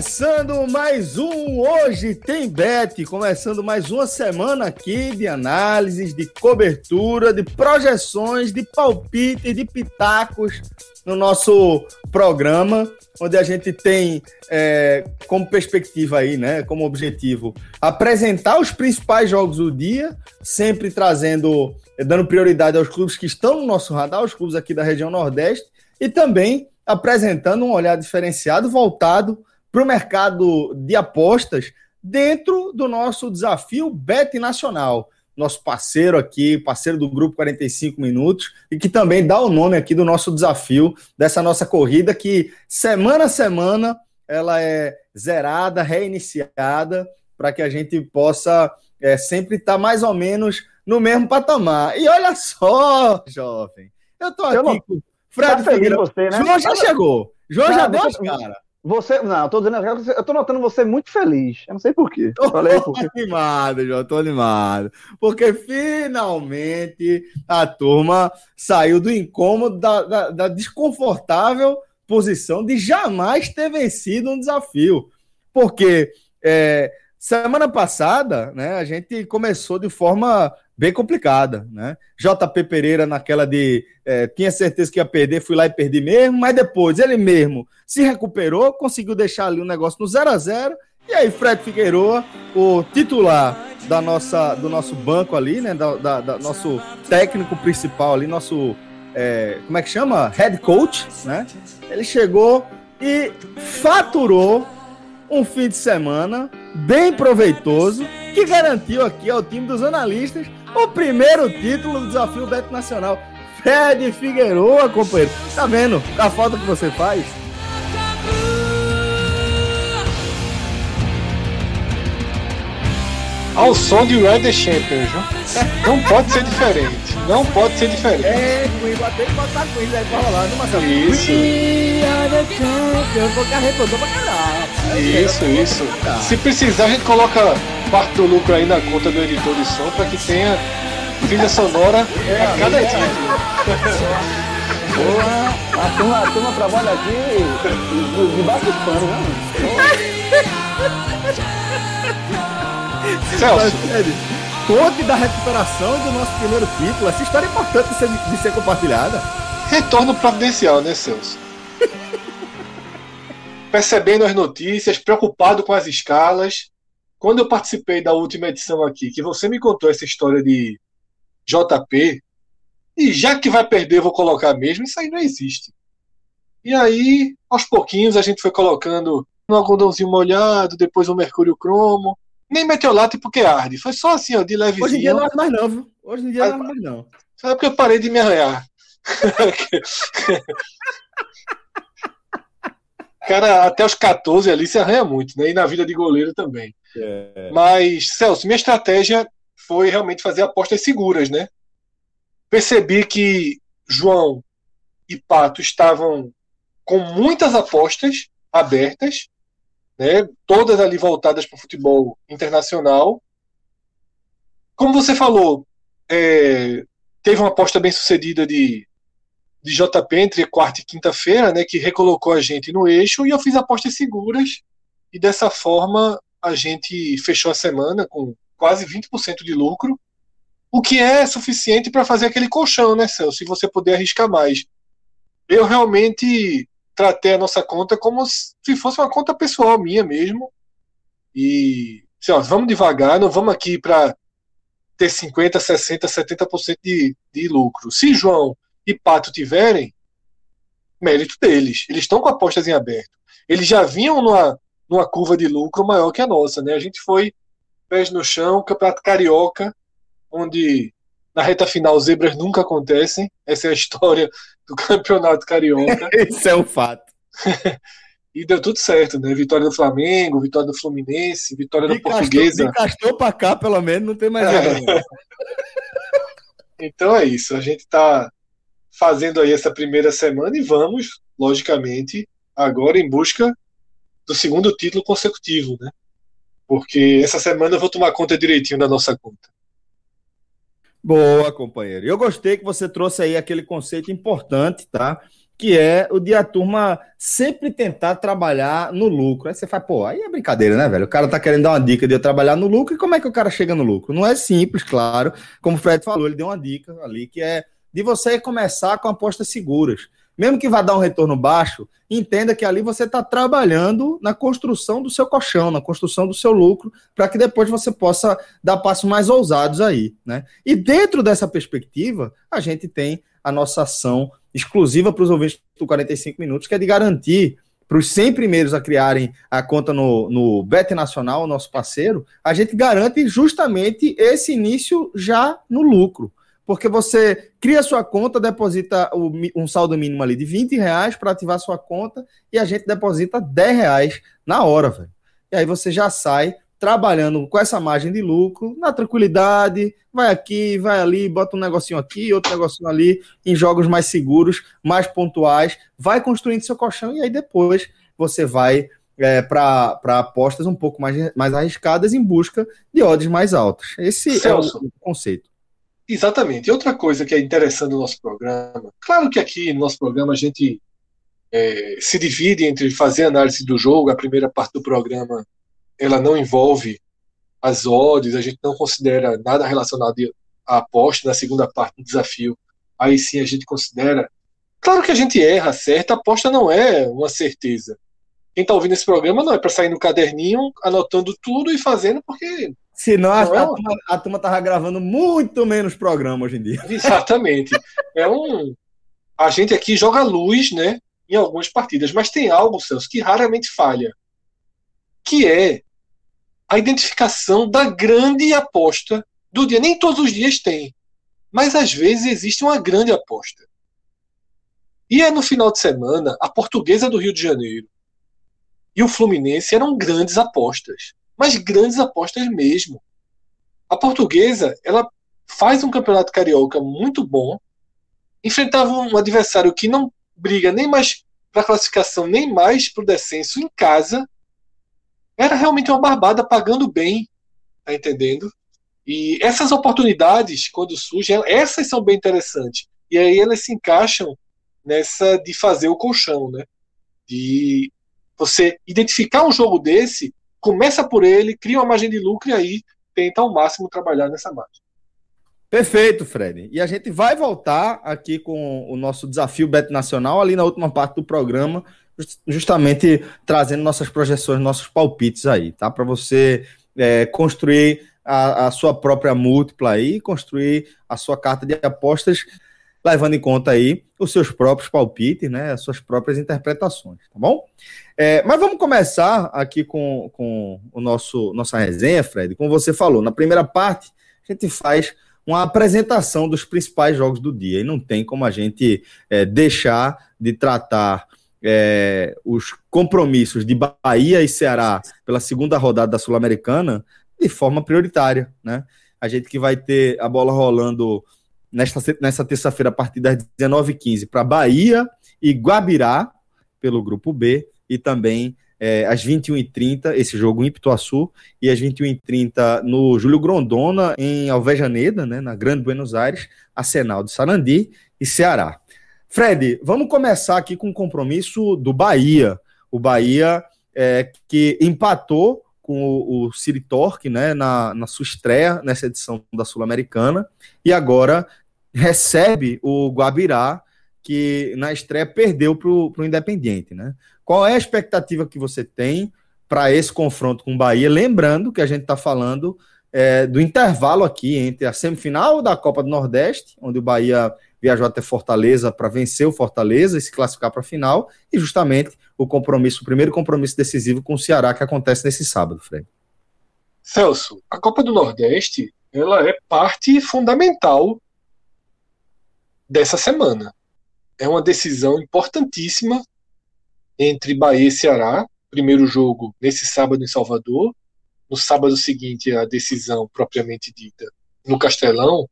Começando mais um Hoje Tem Bet, começando mais uma semana aqui de análises, de cobertura, de projeções, de palpites, de pitacos no nosso programa, onde a gente tem é, como perspectiva aí, né, como objetivo, apresentar os principais jogos do dia, sempre trazendo, dando prioridade aos clubes que estão no nosso radar, os clubes aqui da região Nordeste, e também apresentando um olhar diferenciado voltado para o mercado de apostas dentro do nosso desafio Bet Nacional. Nosso parceiro aqui, parceiro do Grupo 45 Minutos, e que também dá o nome aqui do nosso desafio, dessa nossa corrida, que semana a semana ela é zerada, reiniciada, para que a gente possa é, sempre estar tá mais ou menos no mesmo patamar. E olha só, jovem, eu estou aqui não... com Fred tá Figueiredo. Você, né? João já chegou. João já, já deu as caras. Você, não, eu tô dizendo, eu tô notando você muito feliz. Eu não sei porquê. Tô Falei por animado, João, tô animado. Porque finalmente a turma saiu do incômodo, da, da, da desconfortável posição de jamais ter vencido um desafio. Porque é, semana passada, né, a gente começou de forma bem complicada, né? JP Pereira naquela de é, tinha certeza que ia perder, fui lá e perdi mesmo, mas depois ele mesmo se recuperou, conseguiu deixar ali o um negócio no 0 a 0 e aí Fred Figueiredo, o titular da nossa, do nosso banco ali, né? Da, da, da nosso técnico principal ali, nosso é, como é que chama? Head coach, né? Ele chegou e faturou um fim de semana bem proveitoso que garantiu aqui ao time dos analistas o primeiro título do Desafio Beto Nacional. Fred Figueroa, companheiro. Tá vendo a falta que você faz? Ao som de Red the Champions, não pode ser diferente. Não pode ser diferente. É, Queen, tem que botar Queen aí pra rolar, não, Marcelo? Isso. We are the champions, porque arredondou pra caralho. Isso, isso. Se precisar, a gente coloca parte do lucro aí na conta do editor de som para que tenha trilha sonora é, a cada título. Boa! A turma, a turma trabalha aqui debaixo dos panos, né? Celso. Conte da recuperação do nosso primeiro título. Essa história é importante de ser, de ser compartilhada. Retorno providencial, né, Celso? Percebendo as notícias, preocupado com as escalas, quando eu participei da última edição aqui, que você me contou essa história de JP, e já que vai perder, vou colocar mesmo, isso aí não existe. E aí, aos pouquinhos, a gente foi colocando um algodãozinho molhado, depois um mercúrio cromo. Nem metiolate porque arde. Foi só assim, ó, de levezinho. Hoje em dia não arde mais não, viu? Hoje em dia não arde mais não. Só porque eu parei de me arranhar. Cara, até os 14 ali se arranha muito, né? E na vida de goleiro também. É. Mas, Celso, minha estratégia foi realmente fazer apostas seguras, né? Percebi que João e Pato estavam com muitas apostas abertas, né? Todas ali voltadas para o futebol internacional. Como você falou, é, teve uma aposta bem sucedida de, de JP entre quarta e quinta-feira, né? Que recolocou a gente no eixo e eu fiz apostas seguras e dessa forma a gente fechou a semana com quase 20% de lucro, o que é suficiente para fazer aquele colchão, né, Celso? Se você puder arriscar mais. Eu realmente tratei a nossa conta como se fosse uma conta pessoal minha mesmo. E, assim, ó, vamos devagar, não vamos aqui para ter 50%, 60%, 70% de, de lucro. Se João e Pato tiverem, mérito deles. Eles estão com apostas em aberto. Eles já vinham numa, numa curva de lucro maior que a nossa, né? A gente foi pés no chão, campeonato carioca, onde na reta final zebras nunca acontecem. Essa é a história do campeonato carioca. Isso é um fato. e deu tudo certo, né? Vitória do Flamengo, vitória do Fluminense, vitória da Portuguesa. Encastou pra cá, pelo menos, não tem mais é. Então é isso. A gente tá fazendo aí essa primeira semana e vamos, logicamente, agora em busca do segundo título consecutivo, né? Porque essa semana eu vou tomar conta direitinho da nossa conta. Boa, companheiro. Eu gostei que você trouxe aí aquele conceito importante, tá? Que é o de a turma sempre tentar trabalhar no lucro. Aí você fala, pô, aí é brincadeira, né, velho? O cara tá querendo dar uma dica de eu trabalhar no lucro, e como é que o cara chega no lucro? Não é simples, claro. Como o Fred falou, ele deu uma dica ali, que é de você começar com apostas seguras mesmo que vá dar um retorno baixo, entenda que ali você está trabalhando na construção do seu colchão, na construção do seu lucro, para que depois você possa dar passos mais ousados aí, né? E dentro dessa perspectiva, a gente tem a nossa ação exclusiva para os ouvintes do 45 minutos, que é de garantir para os 100 primeiros a criarem a conta no, no Bet Nacional, nosso parceiro, a gente garante justamente esse início já no lucro porque você cria sua conta, deposita um saldo mínimo ali de 20 reais para ativar sua conta e a gente deposita 10 reais na hora, velho. E aí você já sai trabalhando com essa margem de lucro, na tranquilidade, vai aqui, vai ali, bota um negocinho aqui, outro negocinho ali, em jogos mais seguros, mais pontuais, vai construindo seu colchão e aí depois você vai é, para apostas um pouco mais, mais arriscadas em busca de odds mais altas. Esse Celso, é o conceito. Exatamente. E outra coisa que é interessante no nosso programa, claro que aqui no nosso programa a gente é, se divide entre fazer análise do jogo, a primeira parte do programa ela não envolve as odds, a gente não considera nada relacionado à aposta, na segunda parte do desafio, aí sim a gente considera. Claro que a gente erra, certa, aposta não é uma certeza. Quem está ouvindo esse programa não é para sair no caderninho anotando tudo e fazendo, porque Senão a, é a, turma, a turma tava gravando muito menos programa hoje em dia. Exatamente. É um. A gente aqui joga luz, né? Em algumas partidas, mas tem algo, Celso, que raramente falha. Que é a identificação da grande aposta do dia. Nem todos os dias tem. Mas às vezes existe uma grande aposta. E é no final de semana, a portuguesa do Rio de Janeiro e o Fluminense eram grandes apostas mas grandes apostas mesmo. A portuguesa, ela faz um campeonato carioca muito bom, enfrentava um adversário que não briga nem mais para classificação, nem mais para o descenso em casa. Era realmente uma barbada, pagando bem, tá entendendo? E essas oportunidades, quando surgem, essas são bem interessantes. E aí elas se encaixam nessa de fazer o colchão, né? De você identificar um jogo desse começa por ele, cria uma margem de lucro e aí tenta ao máximo trabalhar nessa margem. Perfeito, Fred. E a gente vai voltar aqui com o nosso desafio Bet Nacional, ali na última parte do programa, justamente trazendo nossas projeções, nossos palpites aí, tá? Para você é, construir a, a, sua própria múltipla aí, construir a sua carta de apostas levando em conta aí os seus próprios palpites, né, as suas próprias interpretações, tá bom? É, mas vamos começar aqui com, com o nosso nossa resenha, Fred. Como você falou, na primeira parte a gente faz uma apresentação dos principais jogos do dia e não tem como a gente é, deixar de tratar é, os compromissos de Bahia e Ceará pela segunda rodada da Sul-Americana de forma prioritária, né? A gente que vai ter a bola rolando nesta, nessa terça-feira, a partir das 19h15, para Bahia e Guabirá, pelo grupo B, e também é, às 21h30, esse jogo em Ipituaçu, e às 21h30 no Júlio Grondona, em Alvejaneda, né, na Grande Buenos Aires, Arsenal de Sarandi e Ceará. Fred, vamos começar aqui com o compromisso do Bahia. O Bahia é, que empatou com o, o Siri Torque, né, na, na sua estreia nessa edição da Sul-Americana, e agora recebe o Guabirá, que na estreia perdeu para o Independiente. Né? Qual é a expectativa que você tem para esse confronto com o Bahia? Lembrando que a gente está falando é, do intervalo aqui entre a semifinal da Copa do Nordeste, onde o Bahia viajou até Fortaleza para vencer o Fortaleza e se classificar para a final, e justamente o compromisso, o primeiro compromisso decisivo com o Ceará que acontece nesse sábado, Fred. Celso, a Copa do Nordeste, ela é parte fundamental dessa semana. É uma decisão importantíssima entre Bahia e Ceará, primeiro jogo nesse sábado em Salvador, no sábado seguinte a decisão propriamente dita no Castelão,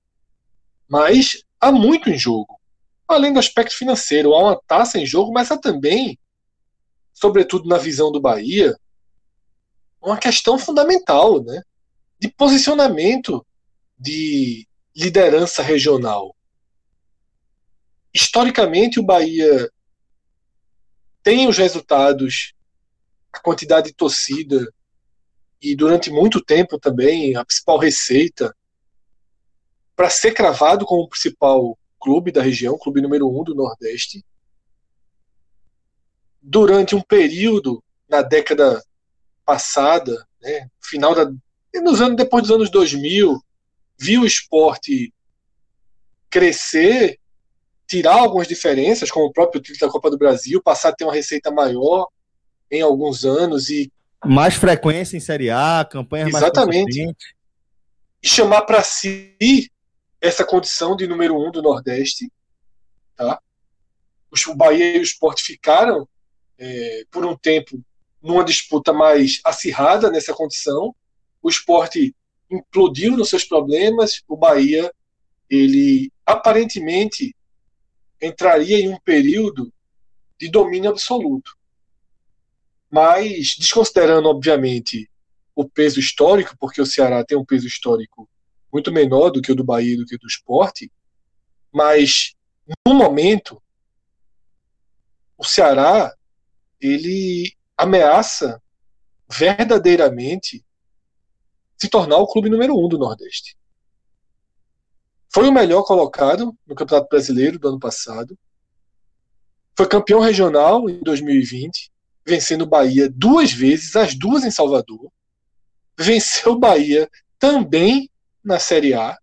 mas há muito em jogo. Além do aspecto financeiro, há uma taça em jogo, mas há também, sobretudo na visão do Bahia, uma questão fundamental, né? De posicionamento de liderança regional. Historicamente, o Bahia tem os resultados, a quantidade de torcida e durante muito tempo também a principal receita para ser cravado como o principal clube da região, clube número um do Nordeste. Durante um período na década passada, né, final da nos anos depois dos anos 2000, viu o esporte crescer, tirar algumas diferenças, como o próprio título da Copa do Brasil, passar a ter uma receita maior em alguns anos e mais frequência em Série A, campanha Exatamente. E chamar para si essa condição de número um do Nordeste. Tá? O Bahia e o Sport ficaram, é, por um tempo, numa disputa mais acirrada nessa condição. O Sport implodiu nos seus problemas, o Bahia, ele aparentemente entraria em um período de domínio absoluto. Mas, desconsiderando, obviamente, o peso histórico, porque o Ceará tem um peso histórico muito menor do que o do Bahia do que o do esporte, mas no momento o Ceará ele ameaça verdadeiramente se tornar o clube número um do Nordeste. Foi o melhor colocado no Campeonato Brasileiro do ano passado. Foi campeão regional em 2020, vencendo o Bahia duas vezes, as duas em Salvador. Venceu o Bahia também na Série A.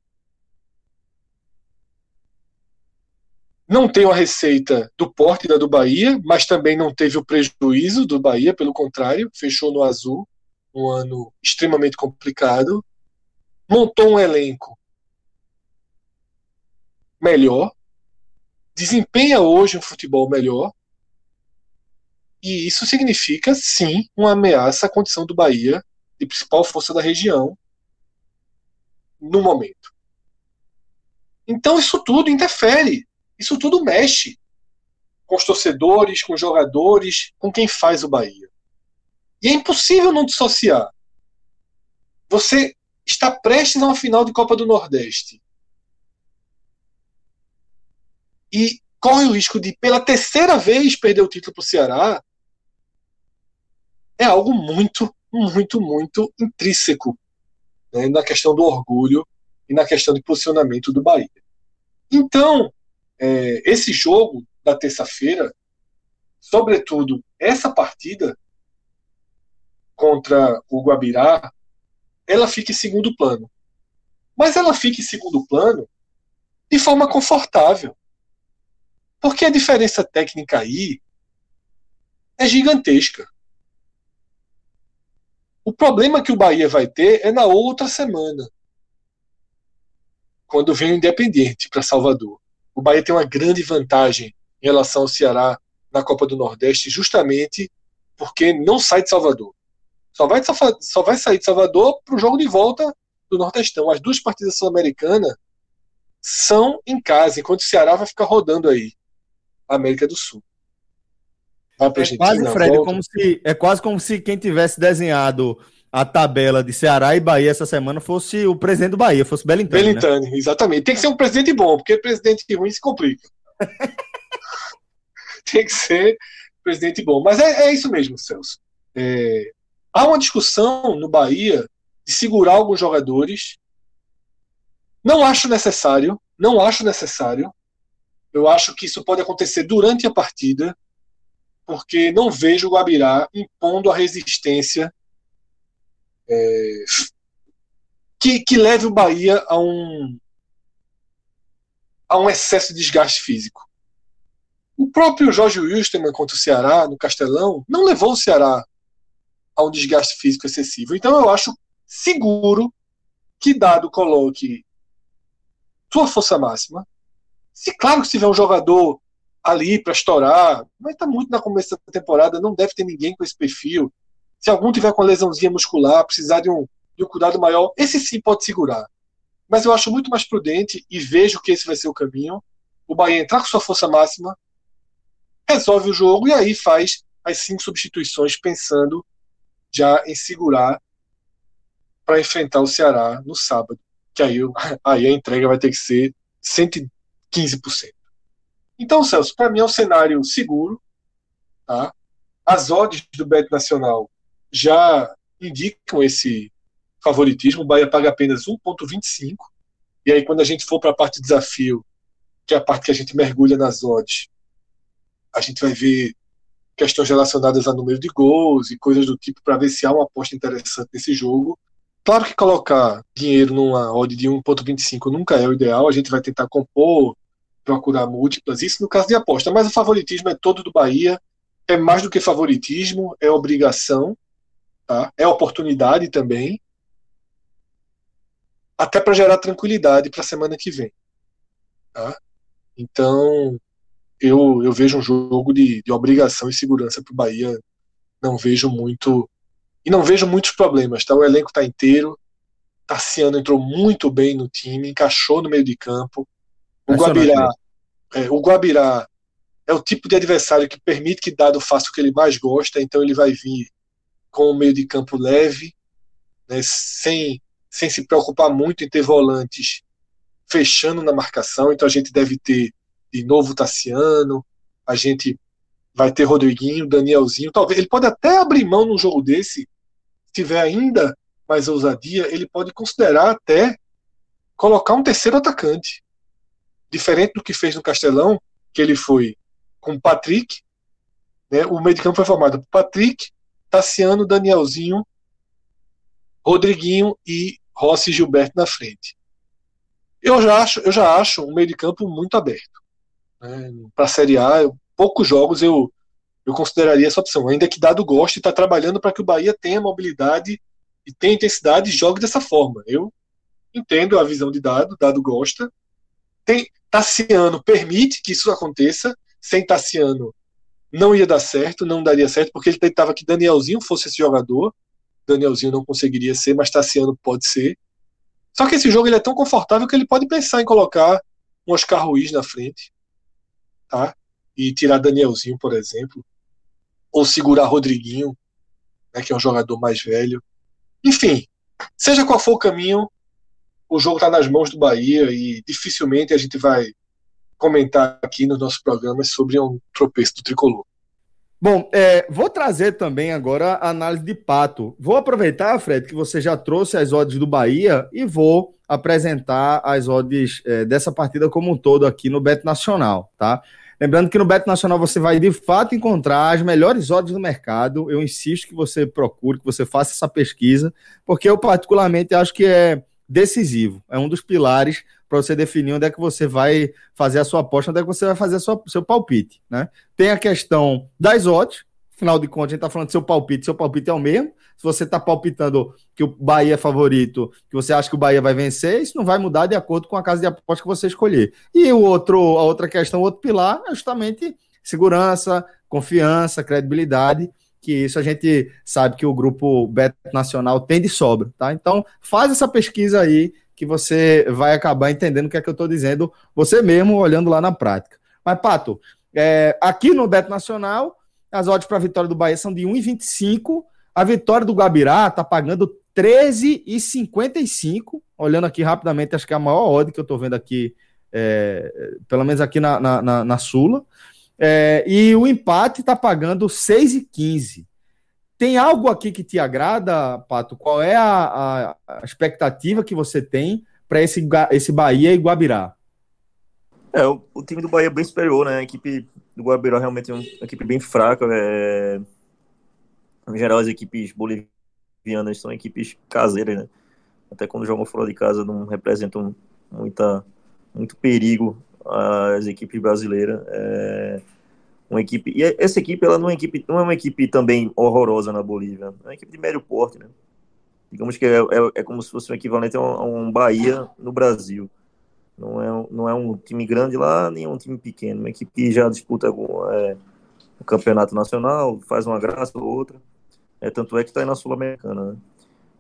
Não tem a receita do porte da do Bahia, mas também não teve o prejuízo do Bahia, pelo contrário, fechou no azul, um ano extremamente complicado. Montou um elenco melhor, desempenha hoje um futebol melhor, e isso significa, sim, uma ameaça à condição do Bahia de principal força da região no momento. Então isso tudo interfere, isso tudo mexe com os torcedores, com os jogadores, com quem faz o Bahia. E é impossível não dissociar. Você está prestes a uma final de Copa do Nordeste. E corre o risco de, pela terceira vez, perder o título para o Ceará. É algo muito, muito, muito intrínseco né, na questão do orgulho e na questão de posicionamento do Bahia. Então, é, esse jogo da terça-feira, sobretudo essa partida contra o Guabirá, ela fica em segundo plano. Mas ela fica em segundo plano de forma confortável. Porque a diferença técnica aí é gigantesca. O problema que o Bahia vai ter é na outra semana, quando vem o Independiente para Salvador. O Bahia tem uma grande vantagem em relação ao Ceará na Copa do Nordeste, justamente porque não sai de Salvador. Só vai, só vai sair de Salvador para o jogo de volta do Nordestão. As duas partidas sul-americanas são em casa, enquanto o Ceará vai ficar rodando aí, América do Sul. Pra é quase, Fred, como se, é quase como se quem tivesse desenhado a tabela de Ceará e Bahia essa semana fosse o presidente do Bahia, fosse Belintani. Belintani, né? exatamente. Tem que ser um presidente bom, porque presidente ruim se complica. Tem que ser presidente bom. Mas é, é isso mesmo, Celso. É, há uma discussão no Bahia de segurar alguns jogadores. Não acho necessário, não acho necessário. Eu acho que isso pode acontecer durante a partida porque não vejo o Guabirá impondo a resistência é, que, que leve o Bahia a um, a um excesso de desgaste físico. O próprio Jorge Wilstermann contra o Ceará, no Castelão, não levou o Ceará a um desgaste físico excessivo. Então eu acho seguro que Dado coloque sua força máxima. Se claro que se tiver um jogador ali para estourar, mas está muito na começo da temporada, não deve ter ninguém com esse perfil. Se algum tiver com lesãozinha muscular, precisar de um, de um cuidado maior, esse sim pode segurar. Mas eu acho muito mais prudente e vejo que esse vai ser o caminho. O Bahia entrar com sua força máxima, resolve o jogo e aí faz as cinco substituições pensando já em segurar para enfrentar o Ceará no sábado. Que aí, aí a entrega vai ter que ser 115%. Então, Celso, para mim é um cenário seguro. Tá? As odds do Bet Nacional já indicam esse favoritismo. O Bahia paga apenas 1,25. E aí, quando a gente for para a parte de desafio, que é a parte que a gente mergulha nas odds, a gente vai ver questões relacionadas a número de gols e coisas do tipo para ver se há uma aposta interessante nesse jogo. Claro que colocar dinheiro numa odd de 1.25 nunca é o ideal, a gente vai tentar compor, procurar múltiplas, isso no caso de aposta, mas o favoritismo é todo do Bahia, é mais do que favoritismo, é obrigação, tá? é oportunidade também, até para gerar tranquilidade para a semana que vem. Tá? Então, eu, eu vejo um jogo de, de obrigação e segurança para o Bahia. Não vejo muito. E não vejo muitos problemas. Tá? O elenco está inteiro. Tassiano entrou muito bem no time, encaixou no meio de campo. O Guabirá, é, o Guabirá é o tipo de adversário que permite que Dado faça o que ele mais gosta, então ele vai vir com o meio de campo leve, né, sem, sem se preocupar muito em ter volantes fechando na marcação, então a gente deve ter de novo Tassiano, a gente vai ter Rodriguinho, Danielzinho, talvez ele pode até abrir mão num jogo desse, se tiver ainda mais ousadia, ele pode considerar até colocar um terceiro atacante. Diferente do que fez no Castelão, que ele foi com Patrick, né, o meio de campo foi formado por Patrick, Tassiano, Danielzinho, Rodriguinho e Rossi Gilberto na frente. Eu já acho, eu já acho um meio de campo muito aberto. Né? Para a Série A, eu, poucos jogos eu, eu consideraria essa opção, ainda que Dado goste e está trabalhando para que o Bahia tenha mobilidade e tenha intensidade e jogue dessa forma. Eu entendo a visão de Dado, Dado gosta. Tem, Tassiano permite que isso aconteça, sem Tassiano não ia dar certo, não daria certo, porque ele tentava que Danielzinho fosse esse jogador. Danielzinho não conseguiria ser, mas Tassiano pode ser. Só que esse jogo ele é tão confortável que ele pode pensar em colocar um Oscar Ruiz na frente tá? E tirar Danielzinho, por exemplo, ou segurar Rodriguinho, né, que é um jogador mais velho. Enfim, seja qual for o caminho, o jogo está nas mãos do Bahia e dificilmente a gente vai comentar aqui nos nossos programas sobre um tropeço do tricolor. Bom, é, vou trazer também agora a análise de Pato. Vou aproveitar, Fred, que você já trouxe as odds do Bahia e vou apresentar as odds é, dessa partida como um todo aqui no Beto Nacional, tá? Lembrando que no Beto Nacional você vai de fato encontrar as melhores odds do mercado. Eu insisto que você procure, que você faça essa pesquisa, porque eu particularmente acho que é decisivo. É um dos pilares para você definir onde é que você vai fazer a sua aposta, onde é que você vai fazer o seu palpite. Né? Tem a questão das odds, afinal de contas, a gente está falando do seu palpite, seu palpite é o mesmo. Se você está palpitando que o Bahia é favorito, que você acha que o Bahia vai vencer, isso não vai mudar de acordo com a casa de aposta que você escolher. E o outro, a outra questão, o outro pilar é justamente segurança, confiança, credibilidade que isso a gente sabe que o grupo Beto Nacional tem de sobra, tá? Então, faz essa pesquisa aí que você vai acabar entendendo o que é que eu estou dizendo, você mesmo olhando lá na prática. Mas, Pato, é, aqui no Beto Nacional, as odds para a vitória do Bahia são de 1,25. A vitória do Guabirá está pagando 13,55. Olhando aqui rapidamente, acho que é a maior odd que eu estou vendo aqui, é, pelo menos aqui na, na, na, na Sula. É, e o empate está pagando 6,15. Tem algo aqui que te agrada, Pato? Qual é a, a, expectativa que você tem para esse, esse Bahia e Guabirá? É, o, o, time do Bahia é bem superior, né? A equipe do Guabirá realmente é uma equipe bem fraca. É... Em geral, as equipes bolivianas são equipes caseiras, né? Até quando jogam fora de casa não representam muita, muito perigo as equipes brasileiras. É uma equipe e essa equipe ela não é equipe não é uma equipe também horrorosa na Bolívia, é uma equipe de médio porte, né? Digamos que é, é, é como se fosse um equivalente a um, a um, Bahia no Brasil. Não é, não é um time grande lá, nem um time pequeno. Uma equipe que já disputa é, o campeonato nacional, faz uma graça ou outra. É, tanto é que está aí na Sul-Americana. Né?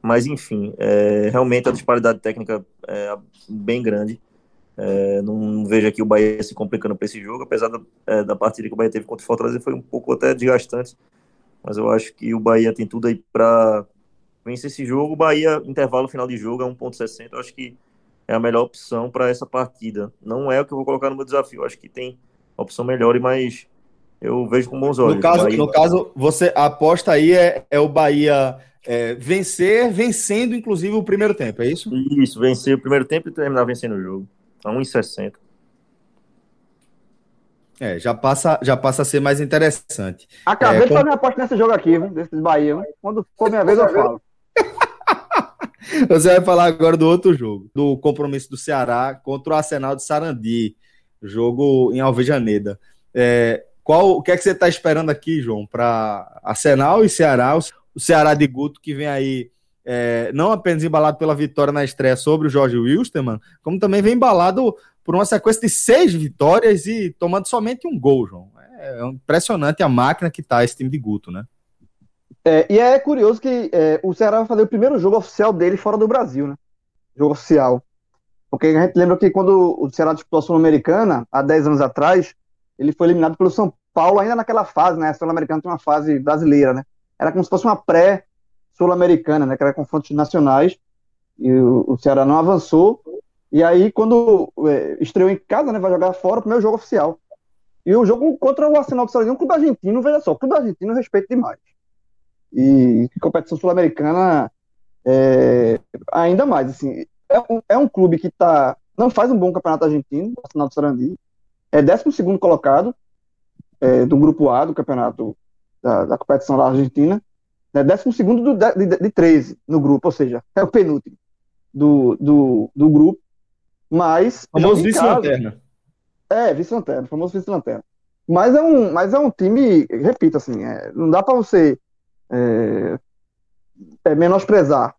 Mas, enfim, é, realmente a disparidade técnica é bem grande. É, não, não, vejo aqui o Bahia se complicando para esse jogo, apesar da, é, da partida que o Bahia teve contra o Fortaleza, foi um pouco até desgastante. Mas eu acho que o Bahia tem tudo aí para vencer esse jogo. O Bahia, intervalo final de jogo, é 1,60. Eu acho que é a melhor opção para essa partida. Não é o que eu vou colocar no meu desafio. Eu acho que tem opção melhor, mas eu vejo com bons olhos. No caso, Bahia... no caso você a aposta aí é, é o Bahia é, vencer, vencendo inclusive o primeiro tempo, é isso? Isso, vencer o primeiro tempo e terminar vencendo o jogo. A 1,60. É, já passa, já passa a ser mais interessante. Acabei é, de fazer uma aposta nesse jogo aqui, viu? desses Bahia. Viu? Quando for minha vez, eu falo. Você vai falar agora do outro jogo, do compromisso do Ceará contra o Arsenal de Sarandi, jogo em Alvejaneda. É, qual, o que é que você está esperando aqui, João, para Arsenal e Ceará? O Ceará de Guto que vem aí é, não apenas embalado pela vitória na estreia sobre o Jorge Wilstermann, como também vem embalado por uma sequência de seis vitórias e tomando somente um gol, João. É, é impressionante a máquina que tá esse time de Guto, né? É, e é curioso que é, o Ceará vai fazer o primeiro jogo oficial dele fora do Brasil, né? Jogo oficial. Porque a gente lembra que quando o Ceará disputou a Sul-Americana, há 10 anos atrás, ele foi eliminado pelo São Paulo, ainda naquela fase, né? A Sul-Americana tem uma fase brasileira, né? Era como se fosse uma pré sul-americana, né, que era confrontos nacionais, e o, o, Ceará não avançou. E aí, quando é, estreou em casa, né, vai jogar fora o primeiro jogo oficial. E o jogo contra o Arsenal do Sarandi, um clube argentino, veja só, o clube argentino respeito demais. E competição sul-americana é, ainda mais, assim, é um, é um clube que tá, não faz um bom campeonato argentino, o Arsenal do Sarandi, é 12 colocado é, do grupo A do campeonato da, da competição da Argentina, né, 12 do, de, de, de 13 no grupo, ou seja, é o penúltimo do, do, do grupo, mas... Famoso vice-lanterna. É, vice-lanterna, famoso vice-lanterna. Mas é, um, mas é um time, repito, assim, é, não dá para você é, é, menosprezar,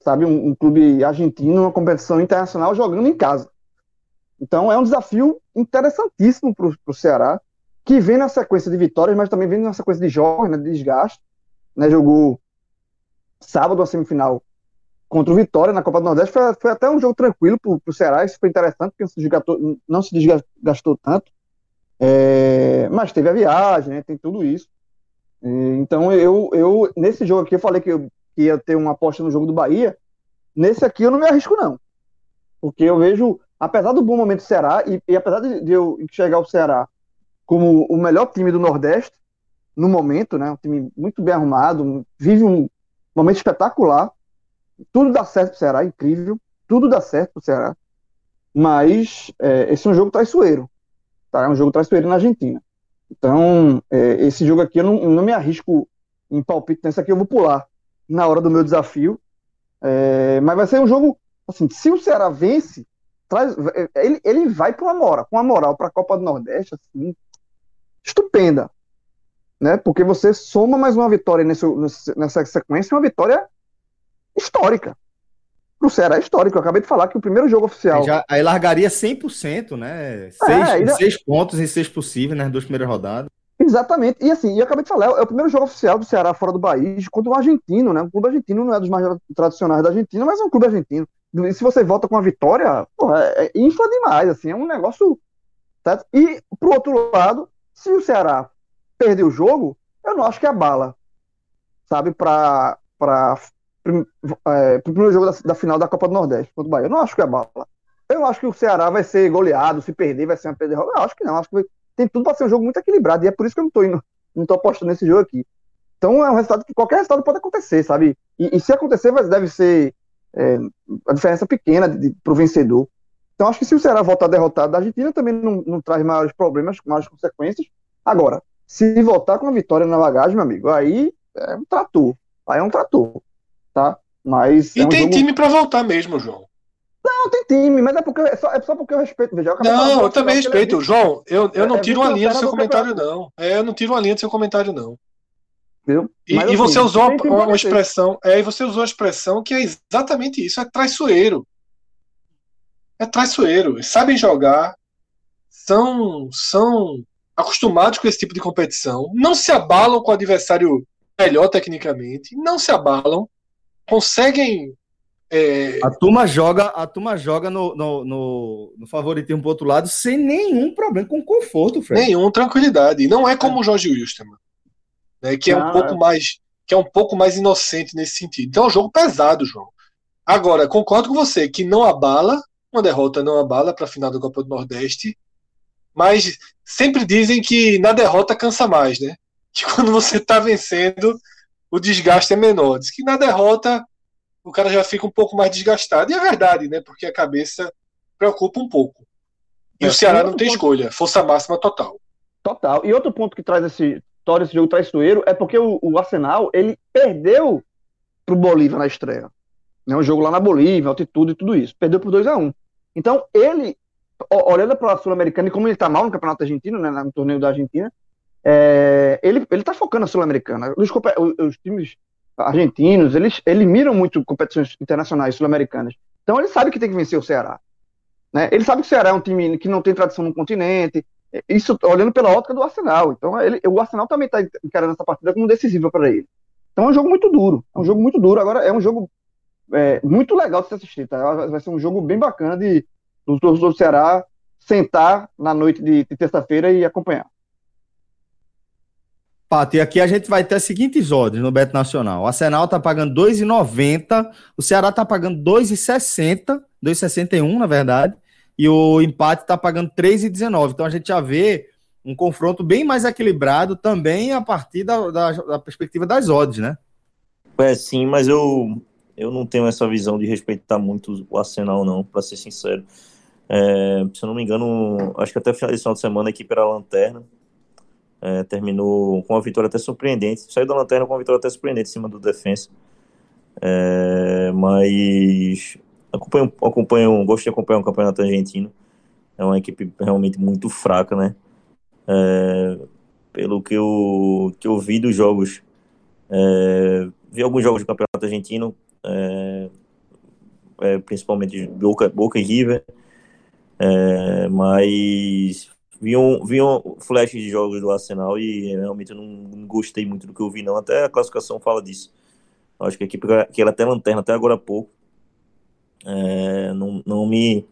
sabe, um, um, clube argentino numa competição internacional jogando em casa. Então é um desafio interessantíssimo para o Ceará, que vem na sequência de vitórias, mas também vem na sequência de jogos, né, de desgaste, né, jogou sábado a semifinal contra o Vitória na Copa do Nordeste. Foi, foi até um jogo tranquilo para o Ceará, isso foi interessante, porque não se desgastou, não se desgastou tanto. É, mas teve a viagem, né, tem tudo isso. então, eu, eu, nesse jogo aqui, eu falei que, eu, que ia ter uma aposta no jogo do Bahia. Nesse aqui, eu não me arrisco, não. Porque eu vejo, apesar do bom momento do Ceará, e, e apesar de, de eu enxergar o Ceará como o melhor time do Nordeste, no momento, né? Um time muito bem arrumado, vive um momento espetacular. Tudo dá certo pro Ceará, incrível. Tudo dá certo pro Ceará. Mas é, esse é um jogo traiçoeiro. Tá? É um jogo traiçoeiro na Argentina. Então, é, esse jogo aqui eu não, não, me arrisco em palpite nesse aqui, eu vou pular na hora do meu desafio. É, mas vai ser um jogo, assim, se o Ceará vence, traz, ele, ele vai com uma moral, com uma moral para a Copa do Nordeste, assim, estupenda né? Porque você soma mais uma vitória nesse, nessa sequência, uma vitória histórica. Para o Ceará é histórico. Eu acabei de falar que o primeiro jogo oficial. Já, aí largaria 100%, né? Seis, é, seis pontos em seis possíveis nas duas primeiras rodadas. Exatamente. E assim, eu acabei de falar, é o primeiro jogo oficial do Ceará fora do país contra um argentino, né? Um clube argentino não é dos mais tradicionais da Argentina, mas é um clube argentino. E se você volta com a vitória, porra, é, é infla demais, assim, é um negócio. Certo? E pro outro lado, se o Ceará perder o jogo, eu não acho que é bala, sabe, para é, primeiro jogo da, da, final da Copa do Nordeste contra o Bahia. Eu não acho que é bala. Eu acho que o Ceará vai ser goleado, se perder, vai ser uma perda. Eu acho que não, acho que tem tudo para ser um jogo muito equilibrado, e é por isso que eu não tô indo, não tô apostando nesse jogo aqui. Então é um resultado que qualquer resultado pode acontecer, sabe? E, e se acontecer, deve ser é, a diferença pequena de, de, pro vencedor. Então acho que se o Ceará voltar derrotado da Argentina, também não, não traz maiores problemas, maiores consequências. Agora, se voltar com a vitória na bagagem, meu amigo, aí é um trator. Aí é um trator, tá? Mas. E é um tem jogo... time para voltar mesmo, João. Não, tem time, mas é, porque, é, só, é só porque eu respeito. Veja, eu não, eu também respeito. É João, eu, eu é, não é, tiro uma linha do seu comentário, não. É, eu não tiro uma linha do seu comentário, não. Viu? E, mas, e você assim, usou uma, uma expressão, é, e você usou uma expressão que é exatamente isso, é traiçoeiro. É traiçoeiro. Sabem jogar, são, são acostumados com esse tipo de competição, não se abalam com o adversário melhor tecnicamente, não se abalam, conseguem. É... A turma joga, a turma joga no, no, no, no favoritismo pro outro lado sem nenhum problema, com conforto, Fred. Nenhum, tranquilidade. E não é como é. o Jorge Wilstermann, né, que é um pouco é. mais que é um pouco mais inocente nesse sentido. Então é um jogo pesado, João. Agora, concordo com você que não abala, uma derrota não abala para a final da Copa do Nordeste, mas sempre dizem que na derrota cansa mais, né? Que quando você está vencendo, o desgaste é menor. Diz que na derrota o cara já fica um pouco mais desgastado. E é verdade, né? Porque a cabeça preocupa um pouco. E é, o Ceará não tem ponto... escolha, força máxima total. Total. E outro ponto que traz esse, torna esse jogo traiçoeiro é porque o, o Arsenal ele perdeu pro Bolívia na estreia. Né? Um jogo lá na Bolívia, altitude e tudo isso. Perdeu por 2 a 1 um. Então, ele olhando para a Sul-Americana e como ele está mal no Campeonato Argentino, né, no torneio da Argentina, é, ele está focando na Sul-Americana. Os, os, os, times argentinos, eles, eles miram muito competições internacionais sul-americanas. Então ele sabe que tem que vencer o Ceará. Né? Ele sabe que o Ceará é um time que não tem tradição no continente. Isso olhando pela ótica do Arsenal. Então ele, o Arsenal também está encarando essa partida como decisiva para ele. Então é um jogo muito duro. É um jogo muito duro. Agora é um jogo é, muito legal de se assistir. Tá? Vai ser um jogo bem bacana de, do torcedor do Ceará sentar na noite de, de terça-feira e acompanhar. Pato, e aqui a gente vai ter as seguintes ordens no Beto Nacional. O Arsenal tá pagando 2,90, o Ceará tá pagando 2,60, 2,61 na verdade, e o empate tá pagando 3,19. Então a gente já vê um confronto bem mais equilibrado também a partir da, da, da perspectiva das odds, né? É, sim, mas eu, eu não tenho essa visão de respeitar muito o Arsenal, não, para ser sincero. É, se eu não me engano, acho que até o final de semana a equipe era lanterna. É, terminou com uma vitória até surpreendente. Saiu da lanterna com uma vitória até surpreendente em cima do defensa. É, mas acompanho, acompanho, gosto de acompanhar o campeonato argentino. É uma equipe realmente muito fraca, né? É, pelo que eu, que eu vi dos jogos, é, vi alguns jogos do campeonato argentino, é, é, principalmente Boca, Boca e River. É, mas viam, viam flash de jogos do Arsenal e realmente não, gostei muito do que eu vi, não. Até a classificação fala disso. Acho que a equipe que era até lanterna até agora há pouco. É, não, não me.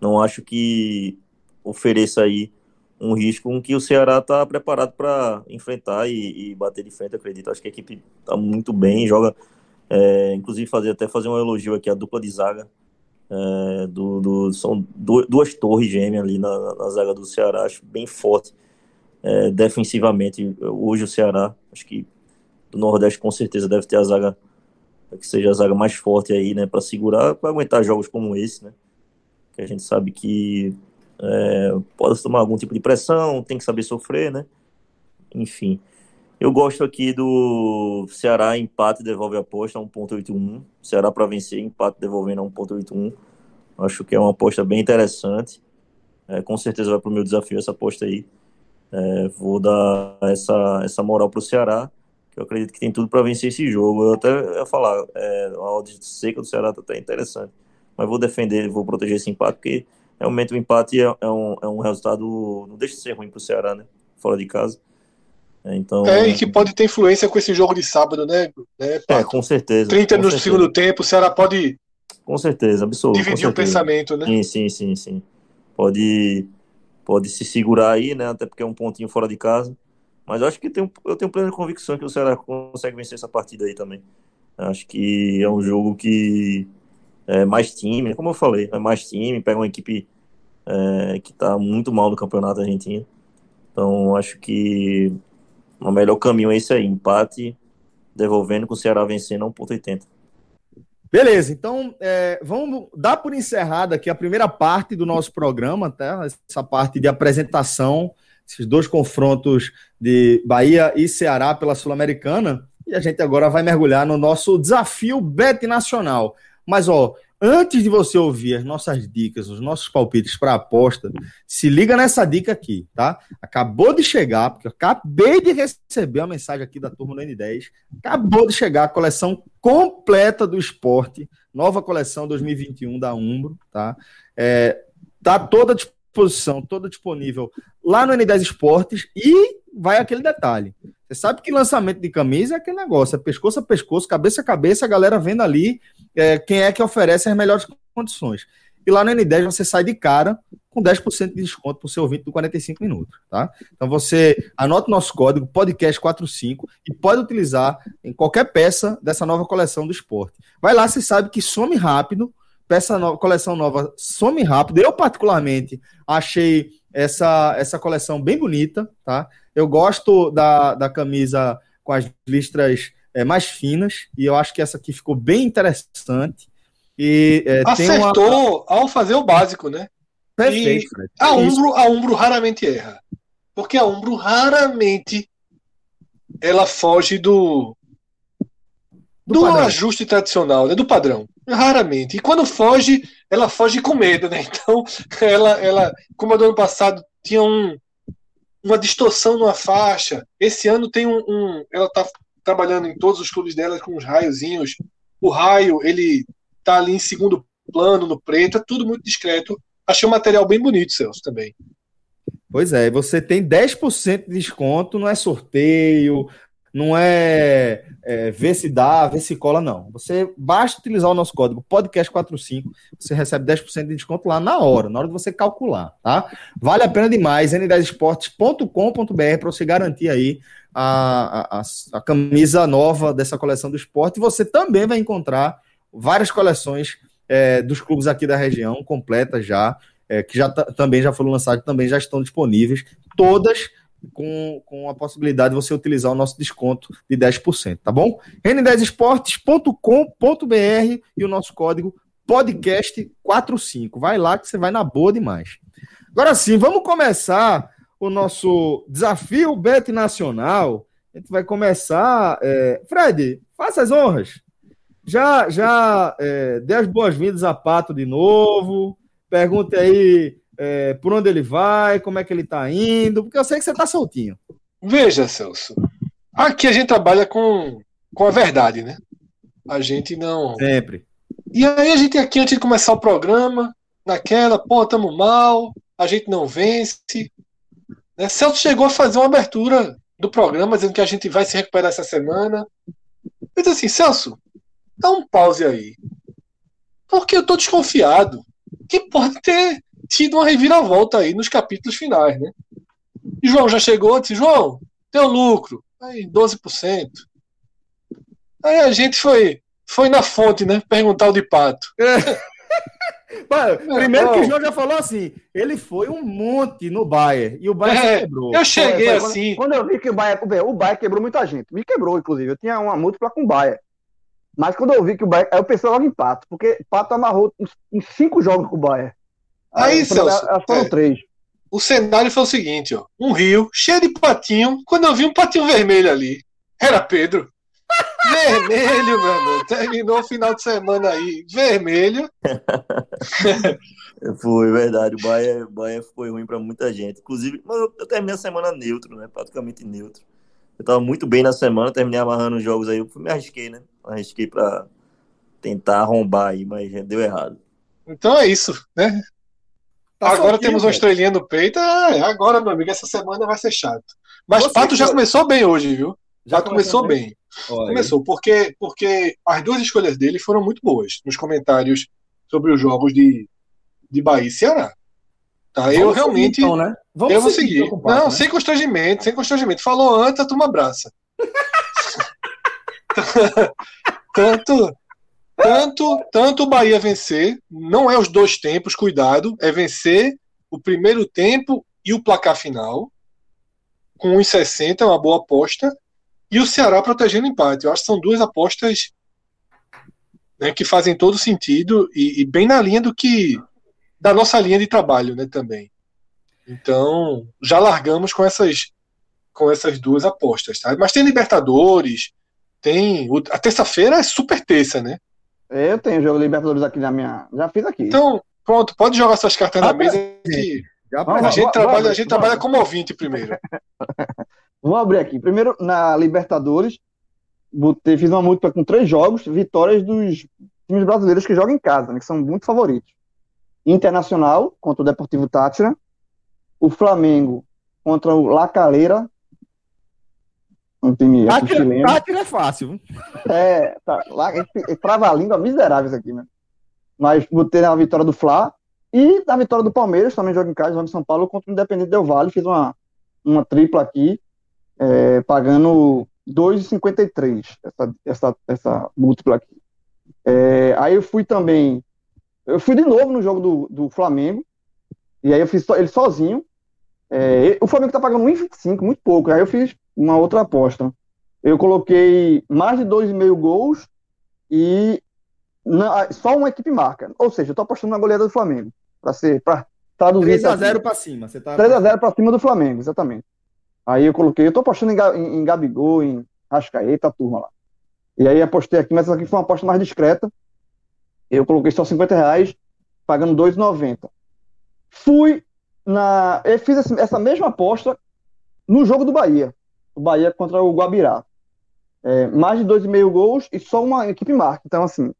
Não acho que ofereça aí um risco que o Ceará está preparado para enfrentar e, e, bater de frente, acredito. Acho que a equipe está muito bem, joga. É, inclusive fazer até fazer um elogio aqui à dupla de zaga é, do, do, são duas torres gêmeas ali na, na, zaga do Ceará, acho bem forte é, defensivamente. Hoje o Ceará, acho que do Nordeste com certeza deve ter a zaga que seja a zaga mais forte aí, né, para segurar, para aguentar jogos como esse, né, que a gente sabe que é, pode tomar algum tipo de pressão, tem que saber sofrer, né, enfim. Eu gosto aqui do Ceará empate devolve a aposta a 1.81. Ceará para vencer, empate devolvendo a 1.81. Acho que é uma aposta bem interessante. É, com certeza vai para o meu desafio essa aposta aí. É, vou dar essa, essa moral para o Ceará, que eu acredito que tem tudo para vencer esse jogo. Eu até ia falar, é, a odd seca do Ceará está até interessante. Mas vou defender, vou proteger esse empate, porque realmente o empate é, é um, é um resultado, não deixa de ser ruim para o Ceará, né? Fora de casa. É, então, é, e que pode ter influência com esse jogo de sábado, né? É, é com certeza. 30 minutos do segundo tempo, o Ceará pode. Com certeza, absoluto. Dividir o pensamento, né? Sim, sim, sim, sim. Pode, pode se segurar aí, né? Até porque é um pontinho fora de casa. Mas eu acho que tem, eu tenho plena convicção que o Ceará consegue vencer essa partida aí também. Acho que é um jogo que é mais time, como eu falei, é mais time, pega uma equipe é, que está muito mal no campeonato argentino. Então acho que o melhor caminho é esse aí, empate, devolvendo com o Ceará vencendo a 1,80. Beleza, então é, vamos dar por encerrada aqui a primeira parte do nosso programa, tá? essa parte de apresentação, esses dois confrontos de Bahia e Ceará pela Sul-Americana, e a gente agora vai mergulhar no nosso desafio Bet Nacional. Mas, ó, antes de você ouvir as nossas dicas, os nossos palpites para aposta, se liga nessa dica aqui, tá? Acabou de chegar, porque eu acabei de receber uma mensagem aqui da turma do N10. Acabou de chegar a coleção completa do esporte, nova coleção 2021 da Umbro, tá? É, tá toda à disposição, toda disponível lá no N10 Esportes e vai aquele detalhe. Você sabe que lançamento de camisa é aquele negócio, é pescoço a pescoço, cabeça a cabeça, a galera vendo ali é, quem é que oferece as melhores condições. E lá no N10 você sai de cara com 10% de desconto para o seu ouvinte do 45 minutos, tá? Então você anota o nosso código podcast45 e pode utilizar em qualquer peça dessa nova coleção do esporte. Vai lá, você sabe que some rápido, peça nova, coleção nova some rápido. Eu particularmente achei essa essa coleção bem bonita, tá? Eu gosto da, da camisa com as listras é, mais finas, e eu acho que essa aqui ficou bem interessante. E, é, Acertou uma... ao fazer o básico, né? Perfeito. E a Umbro, a Umbro raramente erra. Porque a Umbro raramente ela foge do, do, do ajuste tradicional, né? do padrão. Raramente. E quando foge, ela foge com medo, né? Então, ela, ela como a do ano passado tinha um, uma distorção numa faixa, esse ano tem um. um ela está trabalhando em todos os clubes dela com os raiozinhos. O raio, ele tá ali em segundo plano, no preto, é tudo muito discreto. Achei o material bem bonito, Celso, também. Pois é, você tem 10% de desconto, não é sorteio, não é, é, ver se dá, ver se cola, não. Você basta utilizar o nosso código podcast45, você recebe 10% de desconto lá na hora, na hora de você calcular, tá? Vale a pena demais, n10esportes.com.br para você garantir aí a, a, a, camisa nova dessa coleção do esporte. Você também vai encontrar várias coleções é, dos clubes aqui da região, completas já, é, que já também já foram lançadas, também já estão disponíveis, todas com, com a possibilidade de você utilizar o nosso desconto de 10%, tá bom? n10esportes.com.br e o nosso código podcast45. Vai lá que você vai na boa demais. Agora sim, vamos começar o nosso desafio Bet Nacional. A gente vai começar. É... Fred, faça as honras. Já, já é, dê as boas-vindas a Pato de novo. Pergunte aí é, por onde ele vai, como é que ele está indo, porque eu sei que você está soltinho. Veja, Celso. Aqui a gente trabalha com, com a verdade, né? A gente não. Sempre. E aí a gente aqui, antes de começar o programa, naquela, pô, tamo mal, a gente não vence. Né? Celso chegou a fazer uma abertura do programa, dizendo que a gente vai se recuperar essa semana. Eu disse assim, Celso, dá um pause aí. Porque eu tô desconfiado que pode ter tido uma reviravolta aí nos capítulos finais, né? E João já chegou e disse, João, teu lucro, aí 12%. Aí a gente foi, foi na fonte, né? Perguntar o de pato. É. Primeiro que o João já falou assim, ele foi um monte no Bayern e o Bayern é, quebrou. Eu cheguei foi, foi, assim. Quando, quando, eu vi que o Bayern, o Bayern quebrou muita gente, me quebrou inclusive. Eu tinha uma múltipla com o Bayern. Mas quando eu vi que o Bayern, aí eu pensei logo em Pato, porque Pato amarrou em cinco jogos com o Bayern. Aí, aí Celso, foram é, três. O cenário foi o seguinte, ó, um rio cheio de patinho. Quando eu vi um patinho vermelho ali, era Pedro. Vermelho, meu. Terminou o final de semana aí. Vermelho. foi verdade. O Bahia, o Bahia foi ruim para muita gente. Inclusive, eu, eu terminei a semana neutro, né? Praticamente neutro. Eu tava muito bem na semana, terminei amarrando os jogos aí. Eu me arrisquei, né? Arrisquei para tentar arrombar aí, mas deu errado. Então é isso, né? Tá agora temos uma estrelinha no peito. É, agora, meu amigo, essa semana vai ser chato. Mas Você Pato já começou bem hoje, viu? Já começou bem. Começou, porque, porque as duas escolhas dele foram muito boas nos comentários sobre os jogos de, de Bahia e Ceará. Tá, Vamos eu realmente. Seguir, então, né? Vamos eu vou seguir. Então, Não, né? sem constrangimento, sem constrangimento. Falou antes, a turma abraça. tanto, tanto, tanto o Bahia vencer, não é os dois tempos, cuidado, é vencer o primeiro tempo e o placar final. Com 1,60 é uma boa aposta e o Ceará protegendo o empate. Eu acho que são duas apostas né, que fazem todo sentido e, e, bem na linha do que da nossa linha de trabalho, né, também. Então, já largamos com essas com essas duas apostas, tá? Mas tem Libertadores, tem a terça-feira é super terça, né? Eu tenho jogo Libertadores aqui na minha. Já fiz aqui. Então, pronto, pode jogar suas cartas ah, na mesa que a gente, trabalha, a gente trabalha como ouvinte primeiro. Vou abrir aqui. Primeiro, na Libertadores, botei, fiz uma múltipla com três jogos, vitórias dos times brasileiros que jogam em casa, né, que são muito favoritos. Internacional contra o Deportivo Tátira, o Flamengo contra o La Calera, um time Tátira. Tátira é fácil. É, tá, lá, trava a língua miserável isso aqui, né? Mas botei na vitória do Fla e na vitória do Palmeiras, também joga em casa, joga em São Paulo, contra o Independente Del Vale, fiz uma, uma tripla aqui, é, pagando 2,53 essa, essa, essa múltipla aqui. É, aí eu fui também. Eu fui de novo no jogo do, do Flamengo. E aí eu fiz ele sozinho. É, o Flamengo tá pagando 1,25, muito pouco. Aí eu fiz uma outra aposta. Eu coloquei mais de 2,5 gols e na, só uma equipe marca. Ou seja, eu tô apostando na goleada do Flamengo. Para ser. Pra traduzir 3x0 para cima. Você tá... 3x0 para cima do Flamengo, exatamente. Aí eu coloquei, eu tô apostando em, em, em Gabigol, em Rascaeta, turma lá. E aí apostei aqui, mas aqui foi uma aposta mais discreta. Eu coloquei só 50 reais, pagando 2,90. Fui na. Eu fiz essa mesma aposta no jogo do Bahia. O Bahia contra o Guabirá. É, mais de 2,5 gols e só uma equipe marca. Então, assim,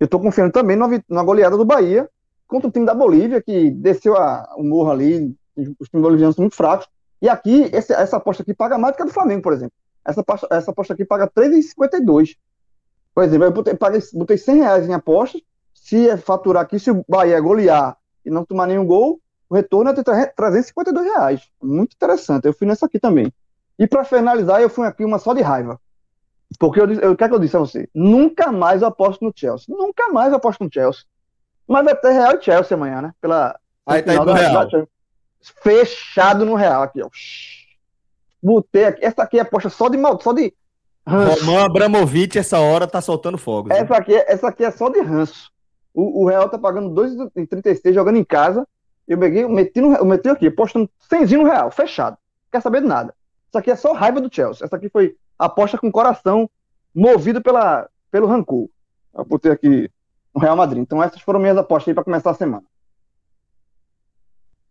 eu tô confiando também na, na goleada do Bahia contra o time da Bolívia, que desceu a, o morro ali. Os times bolivianos são muito fracos. E aqui, esse, essa aposta aqui paga mais do que a do Flamengo, por exemplo. Essa aposta, essa aposta aqui paga 3,52. Por exemplo, eu botei, paguei, botei 100 reais em aposta. Se é faturar aqui, se o Bahia golear e não tomar nenhum gol, o retorno é de 352 reais. Muito interessante. Eu fui nessa aqui também. E para finalizar, eu fui aqui uma só de raiva. Porque eu, eu, o que é que eu disse a você? Nunca mais eu aposto no Chelsea. Nunca mais eu aposto no Chelsea. Mas vai ter Real e Chelsea amanhã, né? Pela Aí tá aí Real. Fechado no Real aqui, ó. Botei aqui. Essa aqui é aposta só de mal, só de ranço. Roman Abramovic, essa hora, tá soltando fogo. Essa aqui, essa aqui é só de ranço. O, o Real tá pagando 2,36 jogando em casa. Eu peguei, meti, no, eu meti aqui, postando 100 no Real, fechado. Quer saber de nada. Isso aqui é só raiva do Chelsea. Essa aqui foi aposta com coração, movido pela, pelo rancor. Eu botei aqui no Real Madrid. Então essas foram minhas apostas aí para começar a semana.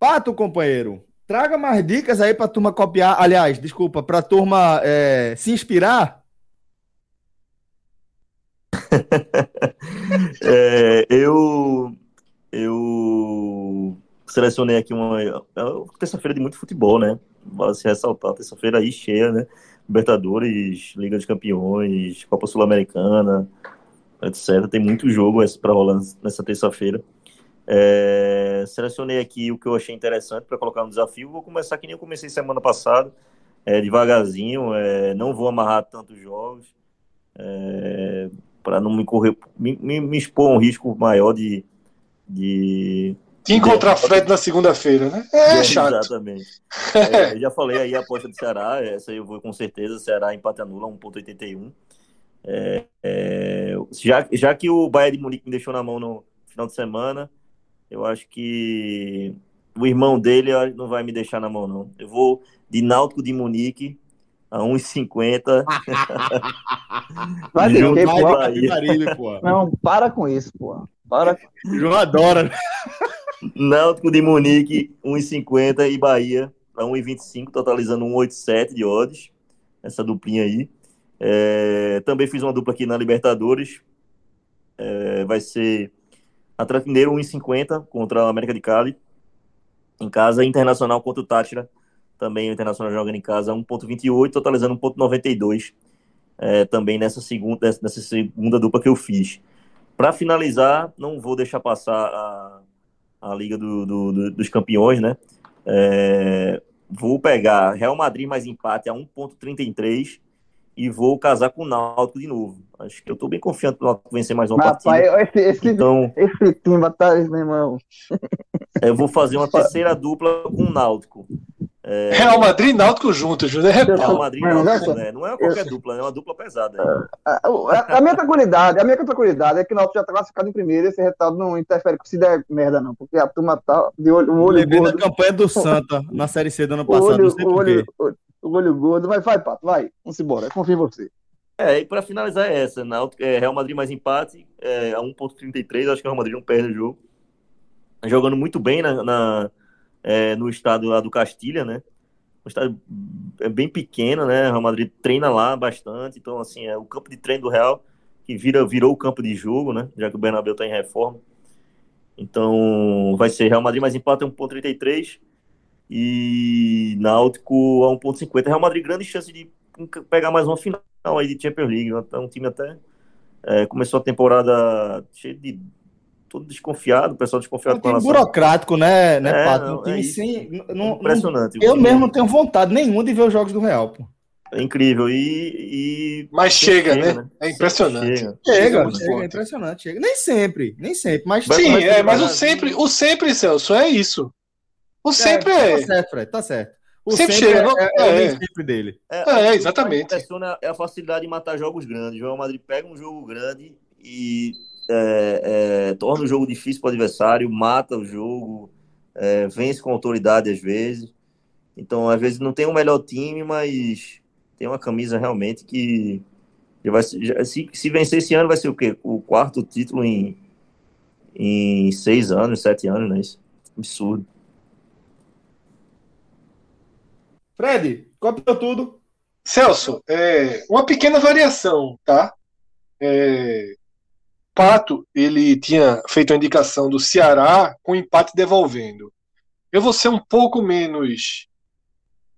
Pato, companheiro, traga mais dicas aí para turma copiar. Aliás, desculpa, para turma é, se inspirar. é, eu eu selecionei aqui uma, uma é terça-feira de muito futebol, né? Vale se ressaltar, terça-feira aí cheia, né? Libertadores, Liga de Campeões, Copa Sul-Americana, etc. Tem muito jogo para rolar nessa terça-feira. É, selecionei aqui o que eu achei interessante para colocar no desafio. Vou começar que nem eu comecei semana passada, é, devagarzinho. É, não vou amarrar tantos jogos é, para não me correr, me, me, me, expor a um risco maior de. de encontrar Fred na segunda-feira, né? É, é chato. Exatamente. É, já falei aí a aposta do Ceará, essa eu vou com certeza. Ceará empate anula 1,81. É, é, já, já que o Bayern de Munique me deixou na mão no final de semana, eu acho que o irmão dele não vai me deixar na mão, não. Eu vou de Náutico de Munique a 1,50. vai ter que, pô. Não, para com isso, pô. Para. O João adora. Náutico de Munique, 1,50 e Bahia a 1,25, totalizando 1,87 de odds. Essa duplinha aí. É, também fiz uma dupla aqui na Libertadores. É, vai ser Atlético Mineiro 1,50 contra a América de Cali. Em casa, Internacional contra o Tátira. Também o Internacional jogando em casa 1,28, totalizando 1,92. É, também nessa segunda, nessa segunda dupla que eu fiz. Para finalizar, não vou deixar passar a, a Liga do, do, do, dos Campeões, né? É, vou pegar Real Madrid mais empate a 1,33 e vou casar com o Náutico de novo. Acho que eu tô bem confiante no Náutico vencer mais uma Rapaz, partida. Esse, esse, então, esse time tá, meu irmão. Eu vou fazer uma terceira dupla com o Náutico. É... Real Madrid e Náutico juntos, José Real Madrid e Náutico, né? Não é qualquer dupla, é uma dupla pesada. A, a, a, minha tranquilidade, a minha tranquilidade é que o Náutico já tá classificado em primeiro e esse resultado não interfere se der merda, não. Porque a turma tá de olho, o olho Levei gordo. na campanha do Santa na Série C do ano passado. O olho, o olho, o olho gordo, mas vai, Pato, vai, vamos embora, confio em você. É, e para finalizar é essa, Náutico, é, Real Madrid mais empate, é, a 1.33, acho que o Real Madrid não perde o jogo. Jogando muito bem na, na é, no estado lá do Castilha, né? Um estado é bem pequeno, né? O Real Madrid treina lá bastante, então assim, é o campo de treino do Real que vira, virou o campo de jogo, né? Já que o Bernabéu está em reforma. Então, vai ser Real Madrid mais empate 1.33 e Náutico a 1.50. Real Madrid grande chance de pegar mais uma final aí de Champions League. É um time até é, começou a temporada cheio de todo desconfiado, o pessoal desconfiado é um com relação... burocrático, né, né, é, Pato? Um time é sem... Não, Impressionante. Não, eu mesmo não tenho vontade nenhuma de ver os jogos do Real, pô. É incrível. E, e... Mas chega, chega, né? né? É impressionante. Chega, chega, chega, chega é impressionante. Chega. Nem sempre, nem sempre. Mas Sim, é, mas o sempre, o sempre, Celso, é isso. O é, sempre é. Tá certo, Fred, tá certo. O sempre, sempre chega, é, é, é, é. sempre dele. É, é exatamente. É a facilidade de matar jogos grandes. O Real Madrid pega um jogo grande e é, torna o jogo difícil para o adversário, mata o jogo, vence com autoridade às vezes. Então, às vezes não tem o melhor time, mas tem uma camisa realmente que vai, se, se vencer esse ano vai ser o quê? O quarto título em, em seis anos, sete anos, né? Isso, absurdo. Fred, copiou tudo. Celso, é, uma pequena variação, tá? É, Pato, ele tinha feito a indicação do Ceará com empate devolvendo. Eu vou ser um pouco menos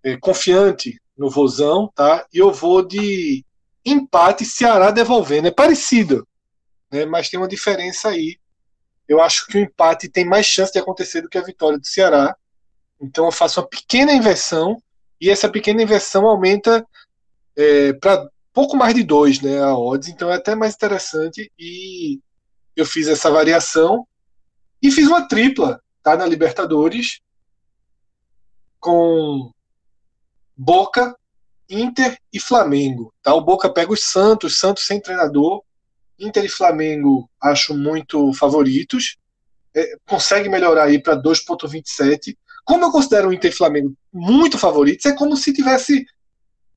é, confiante no Vozão, tá? E eu vou de empate Ceará devolvendo. É parecido, né? mas tem uma diferença aí. Eu acho que o empate tem mais chance de acontecer do que a vitória do Ceará. Então eu faço uma pequena inversão e essa pequena inversão aumenta é, para pouco mais de dois, né? A odds. Então é até mais interessante e eu fiz essa variação e fiz uma tripla, tá? Na Libertadores com Boca, Inter e Flamengo. Tá? O Boca pega os Santos, Santos sem treinador. Inter e Flamengo acho muito favoritos. É, consegue melhorar aí para 2,27. Como eu considero o Inter e Flamengo muito favoritos, é como se tivesse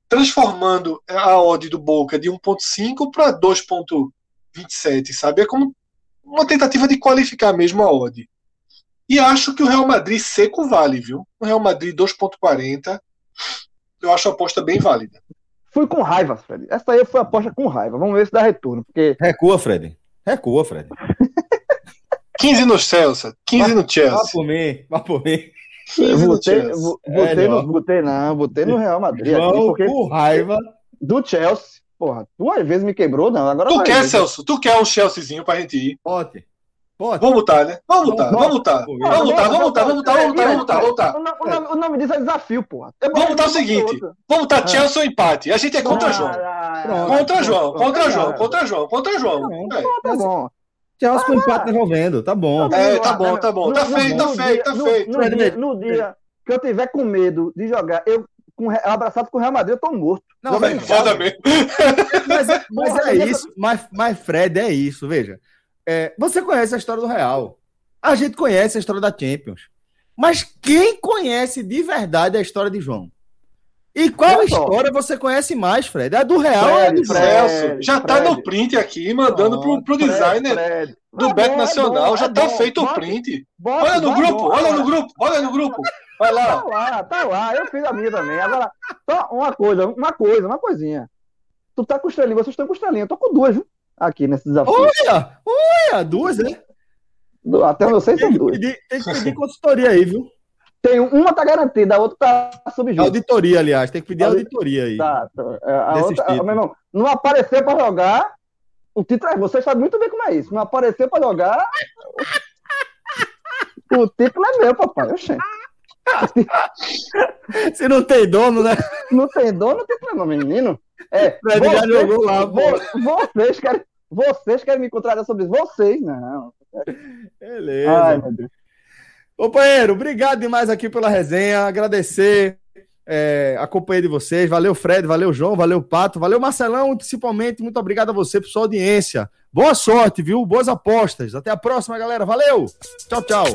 transformando a odd do Boca de 1,5 para 2,27, sabe? É como uma tentativa de qualificar mesmo a odd. E acho que o Real Madrid seco vale, viu? O Real Madrid 2,40 eu acho a aposta bem válida. Fui com raiva, Fred. Essa aí foi a aposta com raiva. Vamos ver se dá retorno. Porque... Recua, Fred. Recua, Fred. 15 no Chelsea, 15 no Chelsea. Vá por mim, vá por mim. Botei, botei, é, no, botei, não, botei no Real Madrid. João, aqui porque... com raiva. Do Chelsea. Porra, duas vezes me quebrou, não. Agora tu quer, Celso? Tu quer um Chelseazinho pra gente ir? Pode. Pode. Vamos lutar, né? Vamos lutar, vamos lutar. Vamos lutar, vamos lutar, vamos lutar, vamos lutar, vamos lutar, O nome disso é desafio, porra. Vamos lutar o seguinte: vamos lutar Chelsea ou empate. A gente é contra João. Contra João, contra João, contra João, contra João. Tá bom. Chelsea com empate devolvendo, tá bom. É, tá bom, tá bom. Tá feito, tá feito, tá feito. No dia que eu tiver com medo de jogar, eu com, abraçado com o Real Madrid, eu tô morto. Não, velho, foda mesmo. Mas, mas é isso, mas, mas Fred, é isso, veja. É, você conhece a história do Real. A gente conhece a história da Champions. Mas quem conhece de verdade a história de João? E qual história você conhece mais, Fred? A do Real Fred, é do Fred, Já tá no print aqui, mandando pro, pro designer Fred, do Bet Nacional. já tá feito o print. olha no grupo, olha no grupo, olha no grupo. Vai lá. Tá lá, tá lá. Eu fiz a minha também. Agora, só uma coisa, uma coisa, uma coisinha. Tu tá com estrelinha, vocês estão com estrelinha. Eu tô com duas, viu? aqui nesse desafio. Olha! Olha! Duas, né? Até eu sei são duas. Tem que pedir consultoria aí, viu? Tem uma tá garantida, a outra tá subjusta. Auditoria, aliás, tem que pedir auditoria aí. Tá, tá. É, a outra, meu irmão, não apareceu para jogar, o título é, você sabe muito bem como é isso. Não apareceu para jogar, o título é meu, papai. Oxê. Se não tem dono, né? Não tem dono, não tem problema, menino. É, vocês, já jogou lá, vocês querem, vocês querem me contratar sobre isso? Vocês, não. Beleza. Ai, meu Deus. Companheiro, obrigado demais aqui pela resenha. Agradecer é, a companhia de vocês. Valeu, Fred, valeu, João, valeu, Pato, valeu, Marcelão, principalmente. Muito obrigado a você por sua audiência. Boa sorte, viu? Boas apostas. Até a próxima, galera. Valeu. Tchau, tchau.